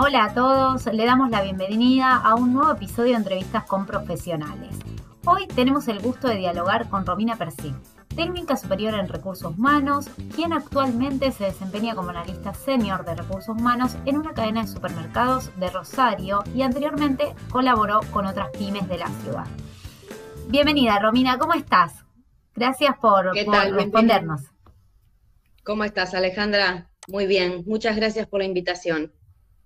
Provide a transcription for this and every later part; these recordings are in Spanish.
Hola a todos, le damos la bienvenida a un nuevo episodio de entrevistas con profesionales. Hoy tenemos el gusto de dialogar con Romina Persí, técnica superior en recursos humanos, quien actualmente se desempeña como analista senior de recursos humanos en una cadena de supermercados de Rosario y anteriormente colaboró con otras pymes de la ciudad. Bienvenida, Romina, ¿cómo estás? Gracias por, respondernos. ¿Cómo estás, Alejandra? Muy bien, muchas gracias por la invitación.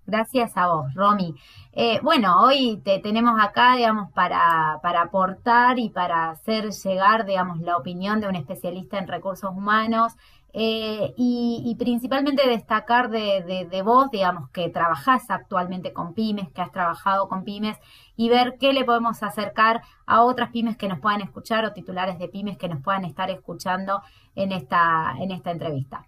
Gracias a vos, Romy. Eh, bueno, hoy te tenemos acá, digamos, para, para aportar y para hacer llegar, digamos, la opinión de un especialista en recursos humanos eh, y, principalmente destacar de, de, vos, digamos, que trabajás actualmente con pymes, que has trabajado con pymes y ver qué le podemos acercar a otras pymes que nos puedan escuchar o titulares de pymes que nos puedan estar escuchando en esta, en esta entrevista.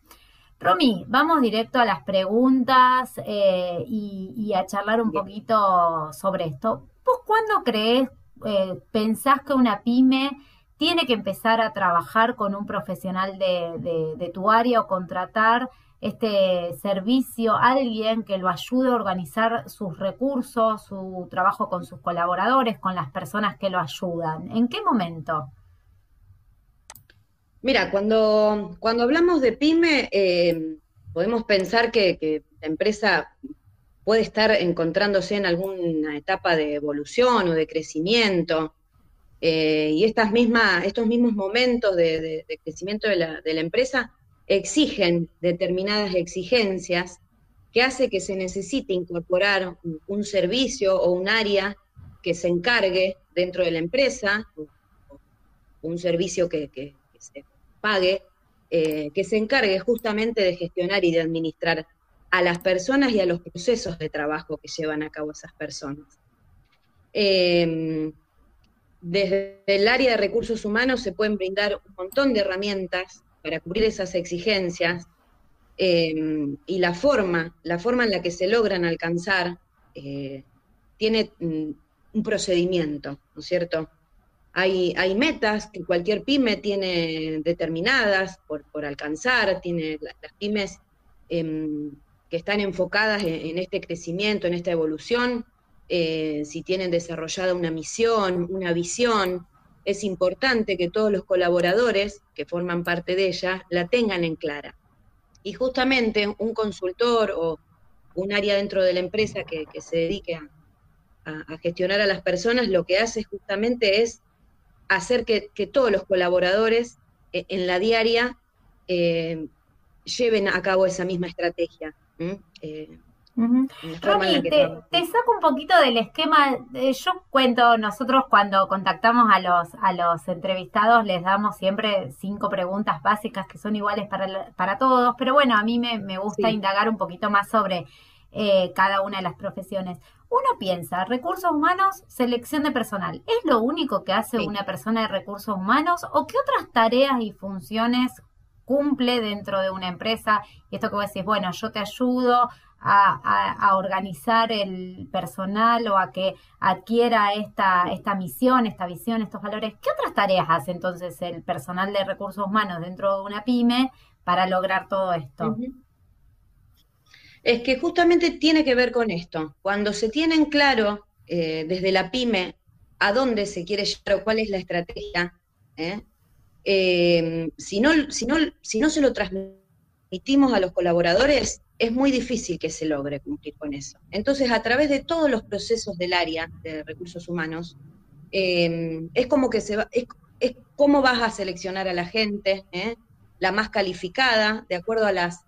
Romy, vamos directo a las preguntas eh, y, a charlar un poquito sobre esto. ¿Vos cuándo crees, eh, pensás que una pyme tiene que empezar a trabajar con un profesional de, tu área o contratar este servicio, alguien que lo ayude a organizar sus recursos, su trabajo con sus colaboradores, con las personas que lo ayudan? ¿En qué momento? Mira, cuando, cuando hablamos de pyme, eh, podemos pensar que, la empresa puede estar encontrándose en alguna etapa de evolución o de crecimiento. Eh, y estas mismas, estos mismos momentos de, crecimiento de la, empresa exigen determinadas exigencias que hace que se necesite incorporar un, servicio o un área que se encargue dentro de la empresa, un servicio que, que se pague, eh, que se encargue justamente de gestionar y de administrar a las personas y a los procesos de trabajo que llevan a cabo esas personas. Em, desde el área de recursos humanos se pueden brindar un montón de herramientas para cubrir esas exigencias em, y la forma, la forma en la que se logran alcanzar eh, tiene mm, un procedimiento, ¿no es cierto? Hay, metas que cualquier pyme tiene determinadas por, alcanzar, tiene las, pymes em, que están enfocadas en, este crecimiento, en esta evolución, eh, si tienen desarrollada una misión, una visión, es importante que todos los colaboradores que forman parte de ella la tengan en clara. Y justamente un consultor o un área dentro de la empresa que, se dedique a, gestionar a las personas, lo que hace justamente es hacer que, todos los colaboradores eh, en la diaria eh, lleven a cabo esa misma estrategia. Eh, te, saco un poquito del esquema. yo cuento, nosotros cuando contactamos a los, a los entrevistados les damos siempre cinco preguntas básicas que son iguales para, para todos, pero bueno, a mí me, gusta indagar un poquito más sobre cada una de las profesiones uno piensa, recursos humanos, selección de personal. ¿Es lo único que hace una persona de recursos humanos o qué otras tareas y funciones cumple dentro de una empresa? Y esto que vos decís, bueno, yo te ayudo a, organizar el personal o a que adquiera esta, esta misión, esta visión, estos valores. ¿Qué otras tareas hace entonces el personal de recursos humanos dentro de una pyme para lograr todo esto? es que justamente tiene que ver con esto. Cuando se tienen claro eh, desde la pyme a dónde se quiere llegar o cuál es la estrategia, ¿eh? Eh, si, no, si, no, si no se lo transmitimos a los colaboradores, es muy difícil que se logre cumplir con eso. Entonces, a través de todos los procesos del área de recursos humanos, es como que se va, es, es, cómo vas a seleccionar a la gente, la más calificada, de acuerdo a las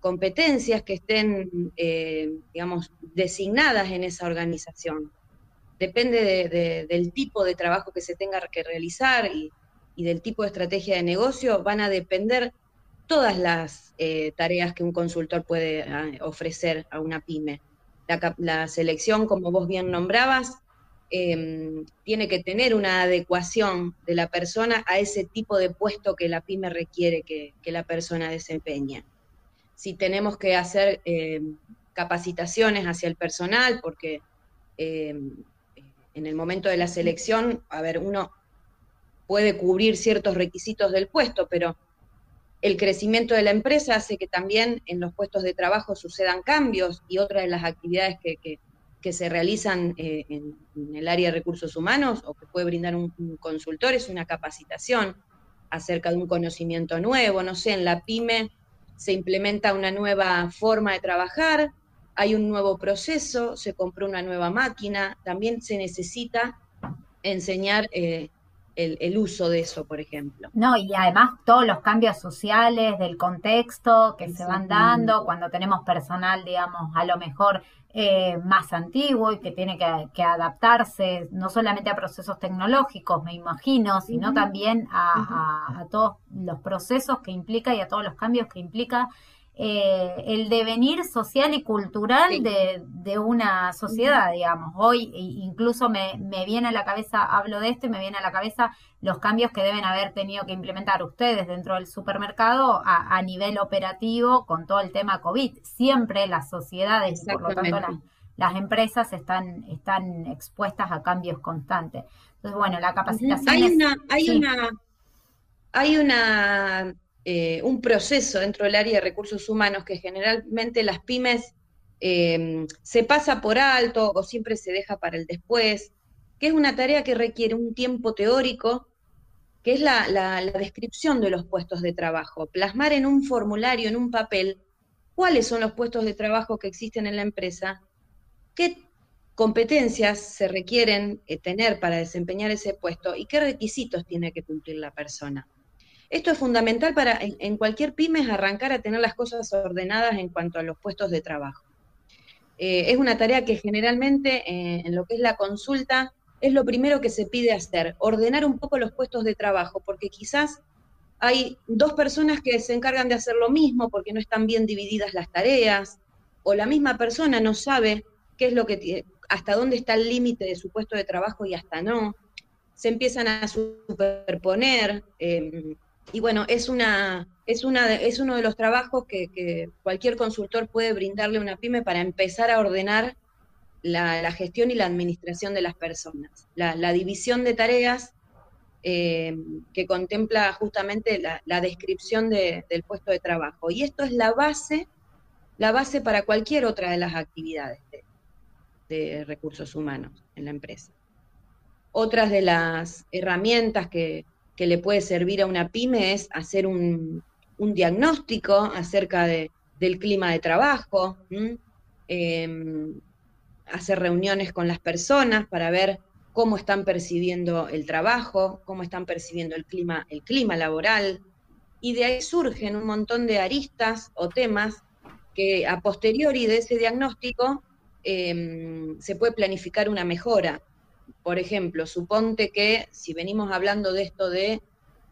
competencias que estén, eh, digamos, designadas en esa organización. Depende del tipo de trabajo que se tenga que realizar y, del tipo de estrategia de negocio, van a depender todas las eh, tareas que un consultor puede ah, ofrecer a una pyme. La, selección, como vos bien nombrabas, em, tiene que tener una adecuación de la persona a ese tipo de puesto que la pyme requiere que, que la persona desempeñe si tenemos que hacer eh, capacitaciones hacia el personal, porque eh, en el momento de la selección, a ver, uno puede cubrir ciertos requisitos del puesto, pero El crecimiento de la empresa hace que también en los puestos de trabajo sucedan cambios y otra de las actividades que, se realizan eh, en, el área de recursos humanos o que puede brindar un, consultor es una capacitación acerca de un conocimiento nuevo. No sé, en la pyme se implementa una nueva forma de trabajar, hay un nuevo proceso, se compró una nueva máquina, también se necesita enseñar eh, el, uso de eso, por ejemplo. No, y además todos los cambios sociales del contexto que se van dando cuando tenemos personal, digamos, a lo mejor eh, más antiguo y que tiene que, adaptarse no solamente a procesos tecnológicos, me imagino, sino también a, a, todos los procesos que implica y a todos los cambios que implica eh, el devenir social y cultural de, una sociedad, digamos. Hoy incluso me, viene a la cabeza, hablo de esto y me viene a la cabeza los cambios que deben haber tenido que implementar ustedes dentro del supermercado a, nivel operativo con todo el tema COVID. Siempre las sociedades y por lo tanto las, empresas están, están expuestas a cambios constantes. Entonces, bueno, la capacitación... Hay una... Hay una... Hay una eh, un proceso dentro del área de recursos humanos que generalmente las pymes eh, se pasa por alto o siempre se deja para el después, que es una tarea que requiere un tiempo teórico, que es la, la descripción de los puestos de trabajo, plasmar en un formulario, en un papel, cuáles son los puestos de trabajo que existen en la empresa, qué competencias se requieren eh, tener para desempeñar ese puesto y qué requisitos tiene que cumplir la persona. Esto es fundamental para en, cualquier pyme arrancar a tener las cosas ordenadas en cuanto a los puestos de trabajo. Eh, es una tarea que generalmente eh, en lo que es la consulta es lo primero que se pide hacer, ordenar un poco los puestos de trabajo, porque quizás hay dos personas que se encargan de hacer lo mismo porque no están bien divididas las tareas, o la misma persona no sabe qué es lo que hasta dónde está el límite de su puesto de trabajo y hasta no. Se empiezan a superponer. Eh, y bueno, es, una, es, una, es uno de los trabajos que, cualquier consultor puede brindarle a una pyme para empezar a ordenar la, gestión y la administración de las personas. La, división de tareas eh, que contempla justamente la, descripción del puesto de trabajo. Y esto es la base, la base para cualquier otra de las actividades de recursos humanos en la empresa. Otras de las herramientas que, que le puede servir a una pyme es hacer un, diagnóstico acerca del clima de trabajo, em, hacer reuniones con las personas para ver cómo están percibiendo el trabajo, cómo están percibiendo el clima, el clima laboral, y de ahí surgen un montón de aristas o temas que a posteriori de ese diagnóstico em, se puede planificar una mejora por ejemplo, suponte que si venimos hablando de esto de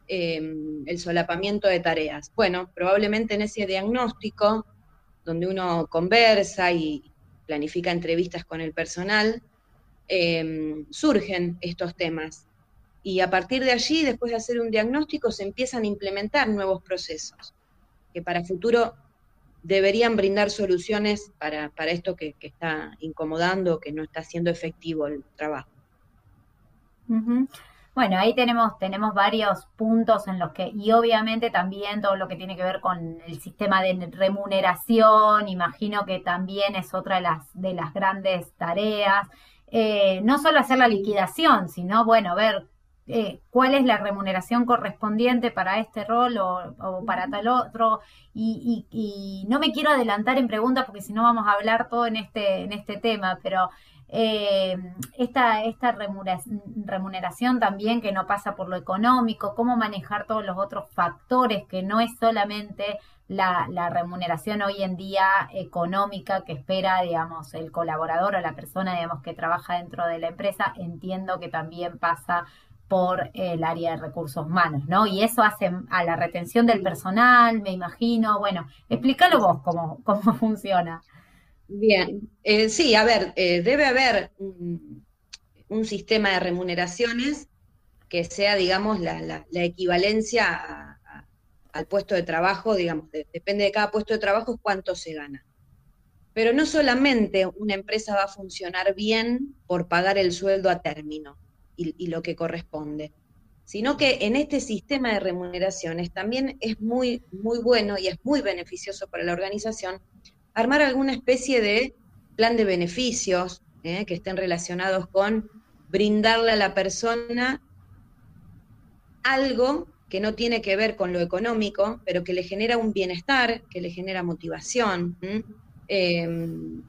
em, el solapamiento de tareas, bueno, probablemente en ese diagnóstico, donde uno conversa y planifica entrevistas con el personal, em, surgen estos temas. Y a partir de allí, después de hacer un diagnóstico, se empiezan a implementar nuevos procesos que para futuro deberían brindar soluciones para, esto que, que, está incomodando, que no está siendo efectivo el trabajo. Bueno, ahí tenemos, tenemos varios puntos en los que, y obviamente también todo lo que tiene que ver con el sistema de remuneración, imagino que también es otra de las, de las grandes tareas. Eh, no solo hacer la liquidación, sino, bueno, ver eh, cuál es la remuneración correspondiente para este rol o, para tal otro. Y, y, no me quiero adelantar en preguntas porque si no vamos a hablar todo en este, en este tema, pero eh, esta, esta remuneración también que no pasa por lo económico, cómo manejar todos los otros factores, que no es solamente la, remuneración hoy en día económica que espera, digamos, el colaborador o la persona, digamos, que trabaja dentro de la empresa, entiendo que también pasa por el área de recursos humanos, ¿no? Y eso hace a la retención del personal, me imagino. Bueno, explícalo vos cómo, cómo funciona. Bien, eh, sí, a ver, eh, debe haber un, sistema de remuneraciones que sea, digamos, la, equivalencia al puesto de trabajo, digamos, depende de cada puesto de trabajo cuánto se gana. Pero no solamente una empresa va a funcionar bien por pagar el sueldo a término y, lo que corresponde. sino que en este sistema de remuneraciones también es muy, muy bueno y es muy beneficioso para la organización armar alguna especie de plan de beneficios ¿eh? que estén relacionados con brindarle a la persona algo que no tiene que ver con lo económico, pero que le genera un bienestar, que le genera motivación. Em,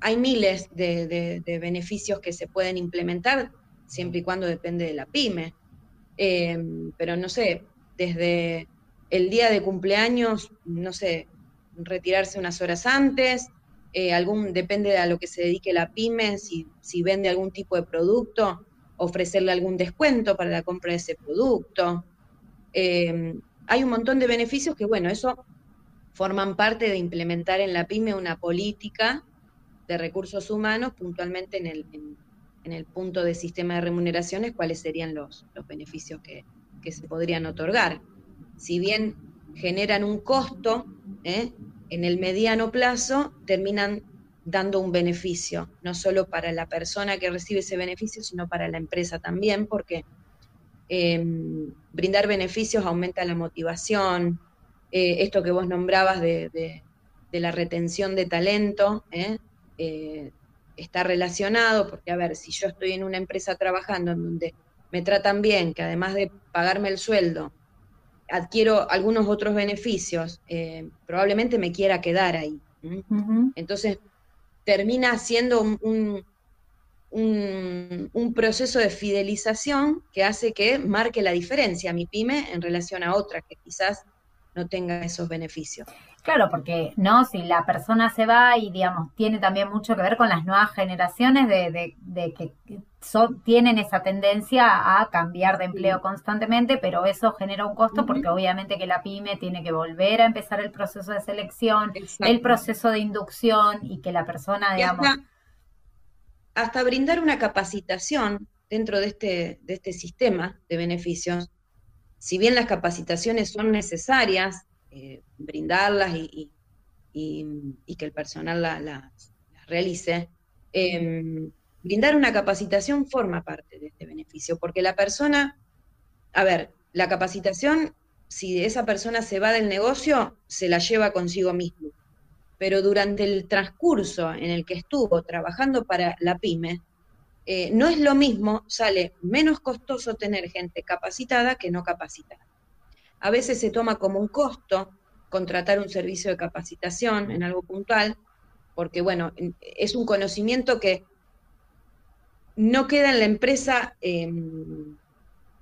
hay miles de, beneficios que se pueden implementar siempre y cuando depende de la pyme. Em, pero no sé, desde el día de cumpleaños, no sé, retirarse unas horas antes, eh, algún, depende de a lo que se dedique la pyme, si, si vende algún tipo de producto, ofrecerle algún descuento para la compra de ese producto. Em, hay un montón de beneficios que, bueno, eso forman parte de implementar en la pyme una política de recursos humanos puntualmente en el, el punto de sistema de remuneraciones, cuáles serían los, los beneficios que, que, se podrían otorgar. Si bien generan un costo, ¿eh? en el mediano plazo terminan dando un beneficio, no solo para la persona que recibe ese beneficio, sino para la empresa también, porque em, brindar beneficios aumenta la motivación, eh, esto que vos nombrabas de, la retención de talento. Eh, está relacionado, porque a ver, si yo estoy en una empresa trabajando en donde me tratan bien, que además de pagarme el sueldo, adquiero algunos otros beneficios, probablemente me quiera quedar ahí. Entonces, termina siendo un, un, proceso de fidelización que hace que marque la diferencia mi pyme en relación a otra que quizás no tenga esos beneficios. Claro, porque no, si la persona se va y digamos tiene también mucho que ver con las nuevas generaciones de, de, que tienen esa tendencia a cambiar de empleo constantemente, pero eso genera un costo porque obviamente que la pyme tiene que volver a empezar el proceso de selección, el proceso de inducción y que la persona, digamos... Hasta, hasta, brindar una capacitación dentro de este, de este sistema de beneficios si bien las capacitaciones son necesarias, eh, brindarlas y, que el personal las realice, em, brindar una capacitación forma parte de este beneficio, porque la persona, a ver, la capacitación, si esa persona se va del negocio, se la lleva consigo mismo, pero durante el transcurso en el que estuvo trabajando para la pyme, eh, no es lo mismo, sale menos costoso tener gente capacitada que no capacitada. A veces se toma como un costo contratar un servicio de capacitación en algo puntual, porque bueno, es un conocimiento que no queda en la empresa, em,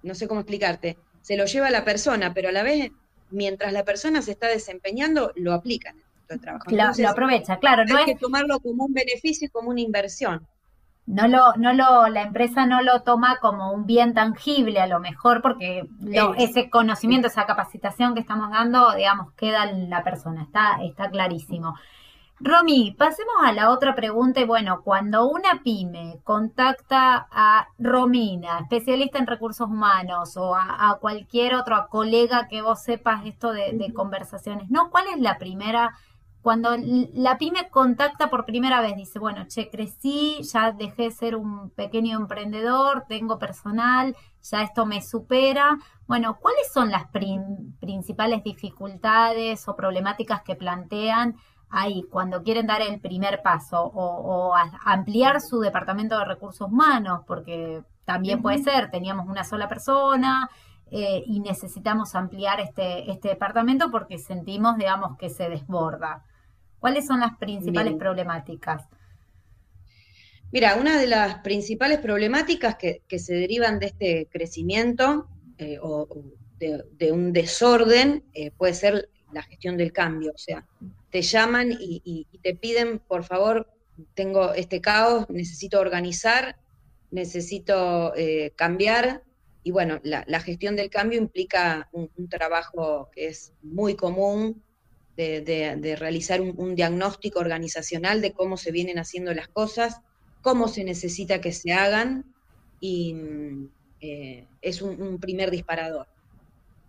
no sé cómo explicarte, se lo lleva la persona, pero a la vez, mientras la persona se está desempeñando, lo aplican en el trabajo. lo aprovecha, claro. No hay que tomarlo como un beneficio y como una inversión no lo, no lo, la empresa no lo toma como un bien tangible a lo mejor porque ese conocimiento, esa capacitación que estamos dando, digamos, queda en la persona, está, está clarísimo. Romy, pasemos a la otra pregunta y bueno, cuando una pyme contacta a Romina, especialista en recursos humanos, o a, cualquier otro colega que vos sepas esto de, de conversaciones, ¿no? ¿Cuál es la primera cuando la pyme contacta por primera vez, dice, bueno, che, crecí, ya dejé de ser un pequeño emprendedor, tengo personal, ya esto me supera. Bueno, ¿cuáles son las principales dificultades o problemáticas que plantean ahí cuando quieren dar el primer paso o, ampliar su departamento de recursos humanos? Porque también puede ser, teníamos una sola persona, eh, y necesitamos ampliar este, este departamento porque sentimos, digamos, que se desborda. ¿Cuáles son las principales problemáticas? Mira, una de las principales problemáticas que, se derivan de este crecimiento eh, o, de, un desorden eh, puede ser la gestión del cambio. O sea, te llaman y, te piden, por favor, tengo este caos, necesito organizar, necesito eh, cambiar. Y bueno, la, gestión del cambio implica un, un trabajo que es muy común de, realizar un, diagnóstico organizacional de cómo se vienen haciendo las cosas, cómo se necesita que se hagan, y eh, es un, primer disparador.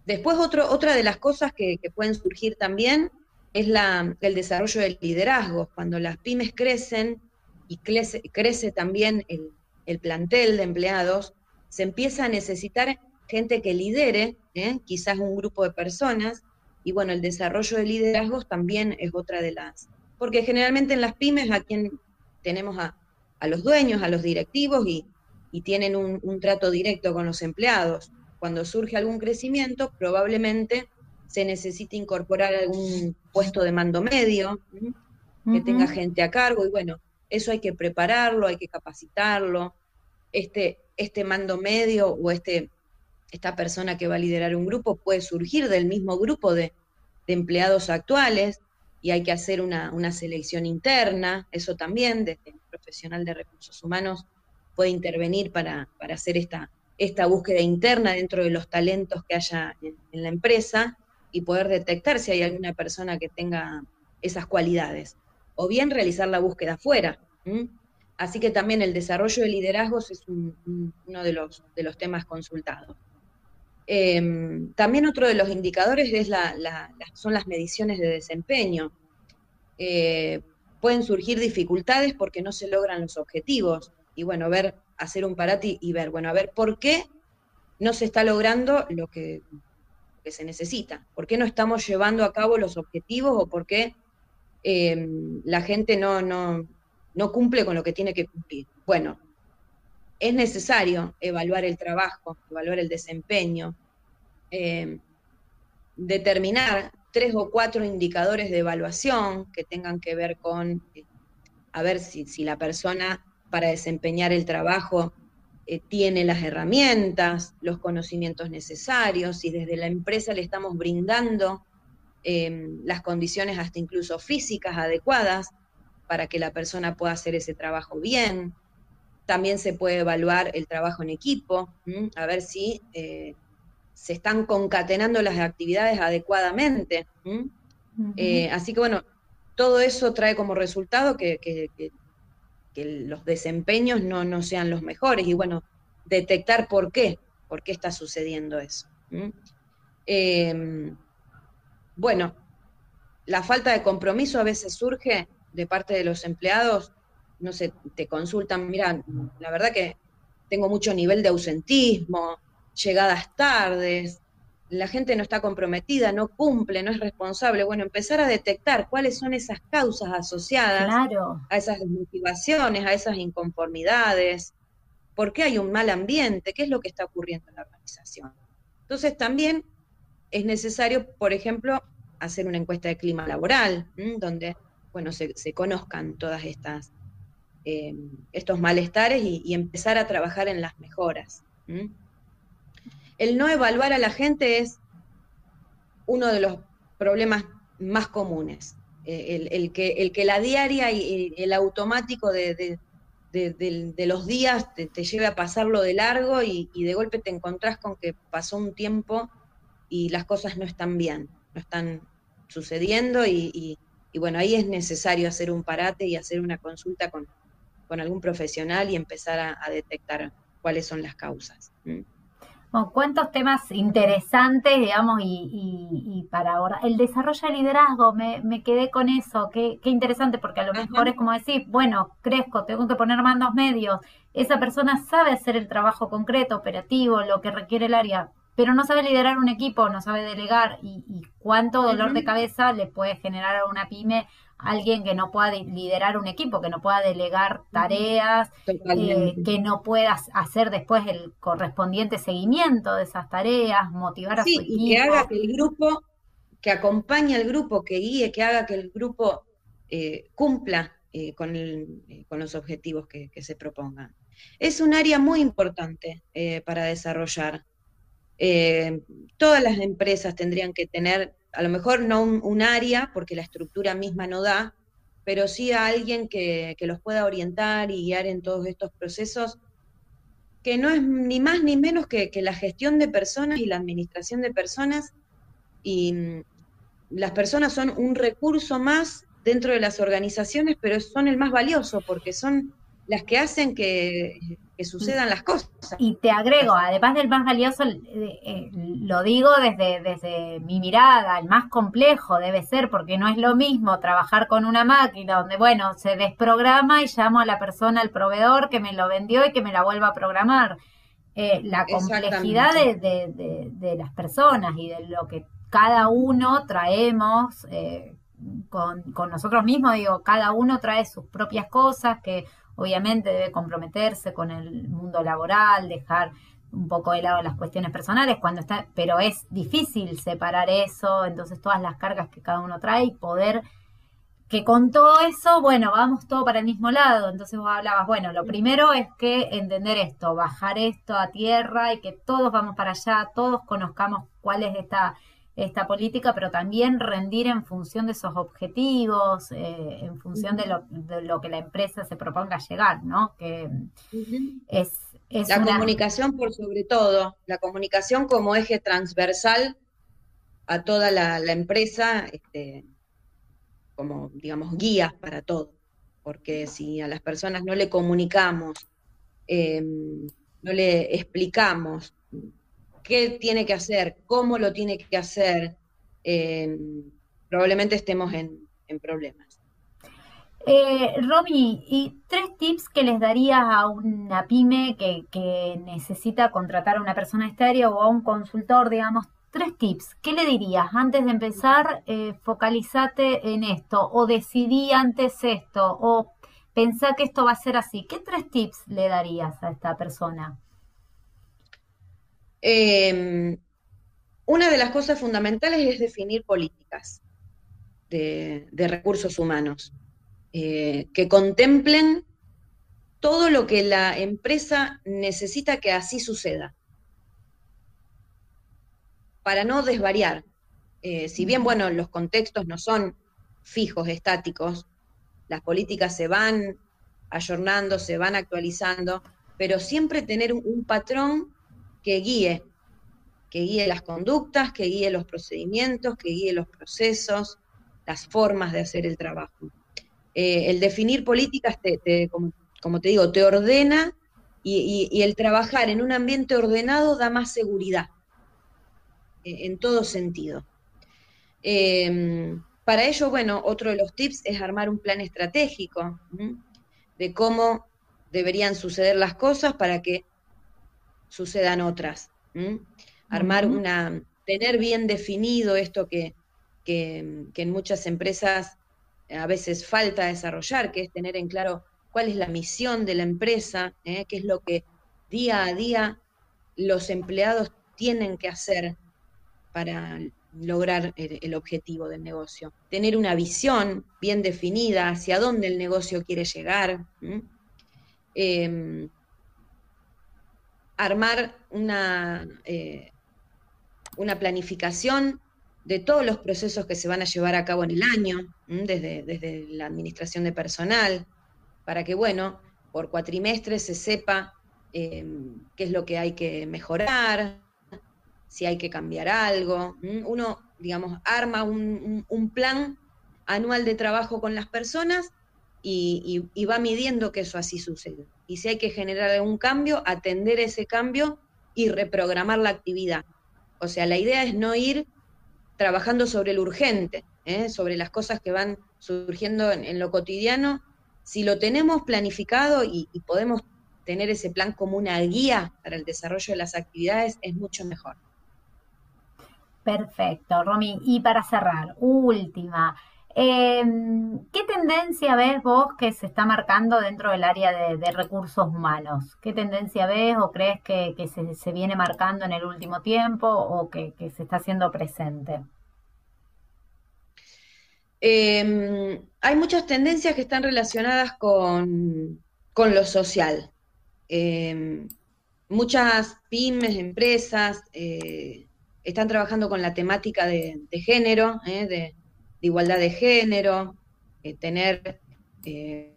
Después, otro, otra de las cosas que, pueden surgir también es la, el desarrollo del liderazgo. Cuando las pymes crecen y crece, crece también el, el plantel de empleados, se empieza a necesitar gente que lidere, ¿eh? quizás un grupo de personas, y bueno, el desarrollo de liderazgos también es otra de las, porque generalmente en las pymes a quien tenemos a, los dueños, a los directivos y, tienen un, trato directo con los empleados. Cuando surge algún crecimiento, probablemente se necesite incorporar algún puesto de mando medio, que tenga gente a cargo, y bueno, eso hay que prepararlo, hay que capacitarlo. Este, este mando medio o este, esta persona que va a liderar un grupo puede surgir del mismo grupo de, empleados actuales y hay que hacer una, selección interna, eso también, desde el profesional de recursos humanos puede intervenir para, hacer esta, búsqueda interna dentro de los talentos que haya en, la empresa y poder detectar si hay alguna persona que tenga esas cualidades. O bien realizar la búsqueda afuera. Así que también el desarrollo de liderazgos es uno de los temas consultados. Em, también otro de los indicadores es son las mediciones de desempeño. Eh, pueden surgir dificultades porque no se logran los objetivos. Y bueno, ver, hacer un parate y ver, bueno, a ver, ¿por qué no se está logrando lo que, se necesita? ¿Por qué no estamos llevando a cabo los objetivos o por qué em, la gente no, no, no cumple con lo que tiene que cumplir. Bueno, es necesario evaluar el trabajo, evaluar el desempeño, eh, determinar tres o cuatro indicadores de evaluación que tengan que ver con, eh, a ver si, la persona para desempeñar el trabajo eh, tiene las herramientas, los conocimientos necesarios, si desde la empresa le estamos brindando las condiciones hasta incluso físicas adecuadas para que la persona pueda hacer ese trabajo bien. También se puede evaluar el trabajo en equipo, a ver si eh, se están concatenando las actividades adecuadamente. Eh, así que bueno, todo eso trae como resultado que, los desempeños no, sean los mejores y bueno, detectar por qué, por qué está sucediendo eso. Em, bueno, la falta de compromiso a veces surge de parte de los empleados, no sé, te consultan, mira, la verdad que tengo mucho nivel de ausentismo, llegadas tardes, la gente no está comprometida, no cumple, no es responsable. Bueno, empezar a detectar cuáles son esas causas asociadas a esas desmotivaciones, a esas inconformidades, por qué hay un mal ambiente, qué es lo que está ocurriendo en la organización. Entonces también es necesario, por ejemplo, hacer una encuesta de clima laboral, donde bueno, se, conozcan todas estas eh, estos malestares y, empezar a trabajar en las mejoras. El no evaluar a la gente es uno de los problemas más comunes. Eh, el, que, el que la diaria y el automático de, los días te, lleve a pasarlo de largo y, de golpe te encontrás con que pasó un tiempo y las cosas no están bien, no están sucediendo y, y bueno, ahí es necesario hacer un parate y hacer una consulta con, algún profesional y empezar a, detectar cuáles son las causas. cuántos temas interesantes, digamos, y, para ahora. El desarrollo de liderazgo, me, quedé con eso, qué, interesante, porque a lo mejor es como decir, bueno, crezco, tengo que poner mandos medios, esa persona sabe hacer el trabajo concreto, operativo, lo que requiere el área, pero no sabe liderar un equipo, no sabe delegar y, cuánto dolor de cabeza le puede generar a una pyme alguien que no pueda liderar un equipo, que no pueda delegar tareas, eh, que no pueda hacer después el correspondiente seguimiento de esas tareas, motivar a su equipo. Y que haga que el grupo, que acompañe al grupo, que guíe, que haga que el grupo eh, cumpla eh, con, con, los objetivos que, se propongan. Es un área muy importante para desarrollar. Todas las empresas tendrían que tener, a lo mejor no un, área, porque la estructura misma no da, pero sí a alguien que, los pueda orientar y guiar en todos estos procesos, que no es ni más ni menos que, la gestión de personas y la administración de personas. Y mm, las personas son un recurso más dentro de las organizaciones, pero son el más valioso porque son las que hacen que, sucedan las cosas. Y te agrego, además del más valioso, eh, eh, lo digo desde, desde mi mirada, el más complejo debe ser, porque no es lo mismo trabajar con una máquina donde, bueno, se desprograma y llamo a la persona, al proveedor que me lo vendió y que me la vuelva a programar. eh, la complejidad de, las personas y de lo que cada uno traemos eh, con, nosotros mismos, digo, cada uno trae sus propias cosas que obviamente debe comprometerse con el mundo laboral, dejar un poco de lado las cuestiones personales, cuando está, pero es difícil separar eso, entonces todas las cargas que cada uno trae y poder que con todo eso, bueno, vamos todo para el mismo lado. Entonces vos hablabas, bueno, lo primero es que entender esto, bajar esto a tierra y que todos vamos para allá, todos conozcamos cuál es esta, esta política, pero también rendir en función de esos objetivos, eh, en función de lo, de lo, que la empresa se proponga llegar, ¿no? Que es, La comunicación por sobre todo, la comunicación como eje transversal a toda la, la empresa, este, como, digamos, guías para todo. Porque si a las personas no le comunicamos, em, no le explicamos qué tiene que hacer, cómo lo tiene que hacer, em, probablemente estemos en, problemas. Eh, ¿y tres tips que les darías a una pyme que, que necesita contratar a una persona estéreo o a un consultor, digamos, tres tips. ¿Qué le dirías? Antes de empezar, eh, focalizate en esto, o decidí antes esto, o pensá que esto va a ser así. ¿Qué tres tips le darías a esta persona? Em, una de las cosas fundamentales es definir políticas de, recursos humanos eh, que contemplen todo lo que la empresa necesita que así suceda para no desvariar. Eh, si bien, bueno, los contextos no son fijos, estáticos, las políticas se van ayornando, se van actualizando, pero siempre tener un, patrón que guíe, que guíe las conductas, que guíe los procedimientos, que guíe los procesos, las formas de hacer el trabajo. Eh, el definir políticas, como, te digo, te ordena y el trabajar en un ambiente ordenado da más seguridad eh, en todo sentido. Em, para ello, bueno, otro de los tips es armar un plan estratégico de cómo deberían suceder las cosas para que sucedan otras. Armar una, tener bien definido esto que, en muchas empresas a veces falta desarrollar, que es tener en claro cuál es la misión de la empresa, ¿eh? qué es lo que día a día los empleados tienen que hacer para lograr el, objetivo del negocio. Tener una visión bien definida hacia dónde el negocio quiere llegar. Armar una, eh, una planificación de todos los procesos que se van a llevar a cabo en el año, desde, desde la administración de personal, para que, bueno, por cuatrimestre se sepa em, qué es lo que hay que mejorar, si hay que cambiar algo. Uno, digamos, arma un, plan anual de trabajo con las personas y, va midiendo que eso así sucede. Y si hay que generar algún cambio, atender ese cambio y reprogramar la actividad. O sea, la idea es no ir trabajando sobre lo urgente, ¿eh? sobre las cosas que van surgiendo en, lo cotidiano. Si lo tenemos planificado y podemos tener ese plan como una guía para el desarrollo de las actividades, es mucho mejor. Perfecto, Romy. Y para cerrar, última. Em, ¿Qué tendencia ves vos que se está marcando dentro del área de, recursos humanos? ¿Qué tendencia ves o crees que, se, viene marcando en el último tiempo o que, se está haciendo presente? Em, hay muchas tendencias que están relacionadas con, lo social. Em, muchas pymes, empresas, eh, están trabajando con la temática de, género, ¿eh? De, igualdad de género, eh, tener, eh,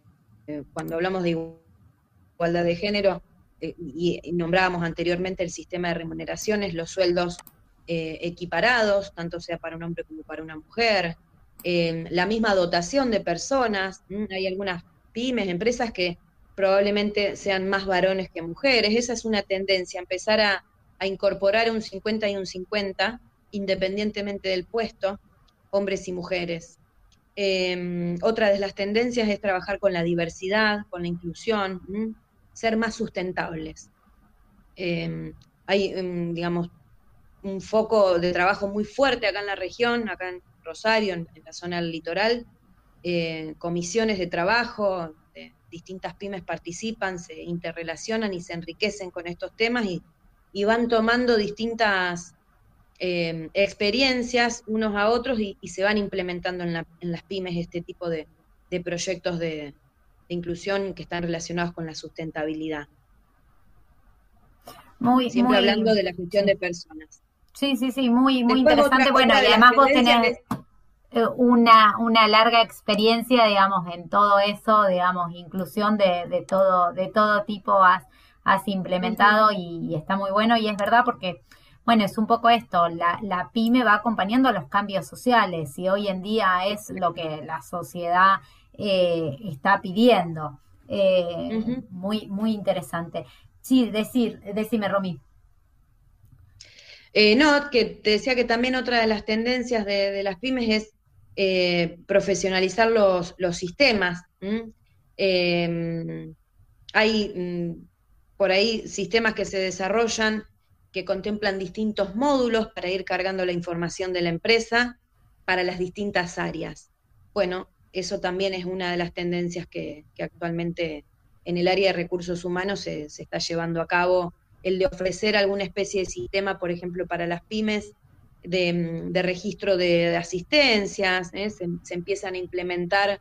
cuando hablamos de igualdad de género, y, nombrábamos anteriormente el sistema de remuneraciones, los sueldos equiparados, tanto sea para un hombre como para una mujer, la misma dotación de personas, hay algunas pymes, empresas que probablemente sean más varones que mujeres, esa es una tendencia, empezar a a incorporar un 50 y un 50, independientemente del puesto, hombres y mujeres. Em, otra de las tendencias es trabajar con la diversidad, con la inclusión, ser más sustentables. Eh, hay, em, digamos, un foco de trabajo muy fuerte acá en la región, acá en Rosario, en, la zona del litoral, eh, comisiones de trabajo, distintas pymes participan, se interrelacionan y se enriquecen con estos temas y, van tomando distintas em, experiencias unos a otros y, se van implementando en, las pymes este tipo de, proyectos de, inclusión que están relacionados con la sustentabilidad. Muy, Siempre hablando de la gestión de personas. Sí, sí, sí, muy, muy interesante. Bueno, y además vos tenés eh, una, una larga experiencia, digamos, en todo eso, digamos, inclusión de, de todo, de todo tipo has, has implementado y, está muy bueno. Y es verdad porque, bueno, es un poco esto, la, la pyme va acompañando a los cambios sociales y hoy en día es lo que la sociedad eh, está pidiendo. Eh, muy, muy interesante. Sí, decir, decime, Romy. Eh, no, que te decía que también otra de las tendencias de, las pymes es eh, profesionalizar los, sistemas. Em, hay mm, por ahí sistemas que se desarrollan que contemplan distintos módulos para ir cargando la información de la empresa para las distintas áreas. Bueno, eso también es una de las tendencias que actualmente en el área de recursos humanos se, está llevando a cabo el de ofrecer alguna especie de sistema, por ejemplo, para las pymes, de, registro de, asistencias, ¿eh? se, empiezan a implementar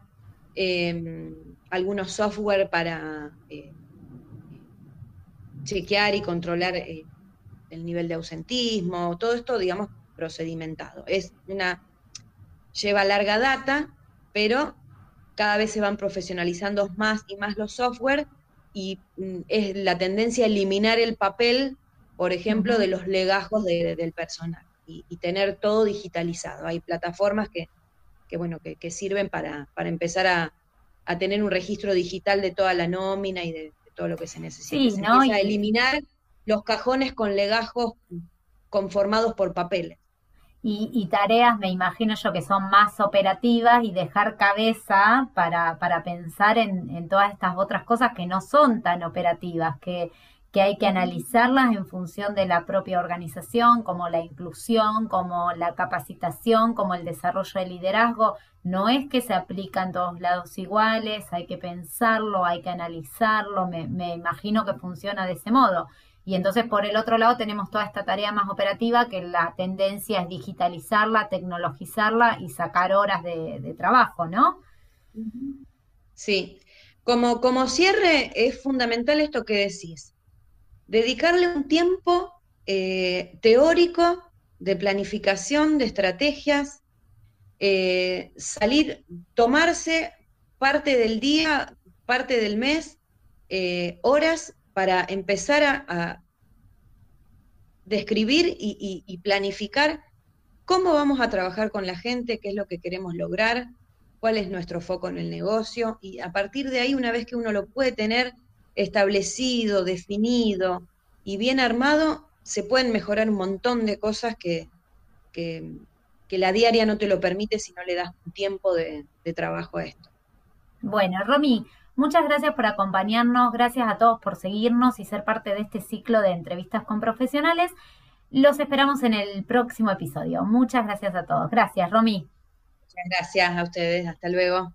em, algunos software para eh, chequear y controlar eh, el nivel de ausentismo, todo esto, digamos, procedimentado. Es una, lleva larga data, pero cada vez se van profesionalizando más y más los software y mm, es la tendencia a eliminar el papel, por ejemplo, de los legajos del personal y, tener todo digitalizado. Hay plataformas que, bueno, que, sirven para, empezar a, tener un registro digital de toda la nómina y de, todo lo que se necesita. Sí, a eliminar los cajones con legajos conformados por papeles y, tareas, me imagino yo, que son más operativas y dejar cabeza para, para pensar en, todas estas otras cosas que no son tan operativas, que, que hay que analizarlas en función de la propia organización, como la inclusión, como la capacitación, como el desarrollo de liderazgo. No es que se aplica en todos lados iguales, hay que pensarlo, hay que analizarlo, me, me imagino que funciona de ese modo. Y entonces por el otro lado tenemos toda esta tarea más operativa que la tendencia es digitalizarla, tecnologizarla y sacar horas de, trabajo, ¿no? Sí, como, como cierre es fundamental esto que decís, dedicarle un tiempo eh, teórico de planificación, de estrategias, eh, salir, tomarse parte del día, parte del mes, eh, horas para empezar a, describir y, planificar cómo vamos a trabajar con la gente, qué es lo que queremos lograr, cuál es nuestro foco en el negocio y a partir de ahí, una vez que uno lo puede tener establecido, definido y bien armado, se pueden mejorar un montón de cosas que, que, la diaria no te lo permite si no le das un tiempo de, de trabajo a esto. Bueno, Romy, Muchas gracias por acompañarnos, gracias a todos por seguirnos y ser parte de este ciclo de entrevistas con profesionales. Los esperamos en el próximo episodio. Muchas gracias a todos. Gracias, Romy. Muchas gracias a ustedes. Hasta luego.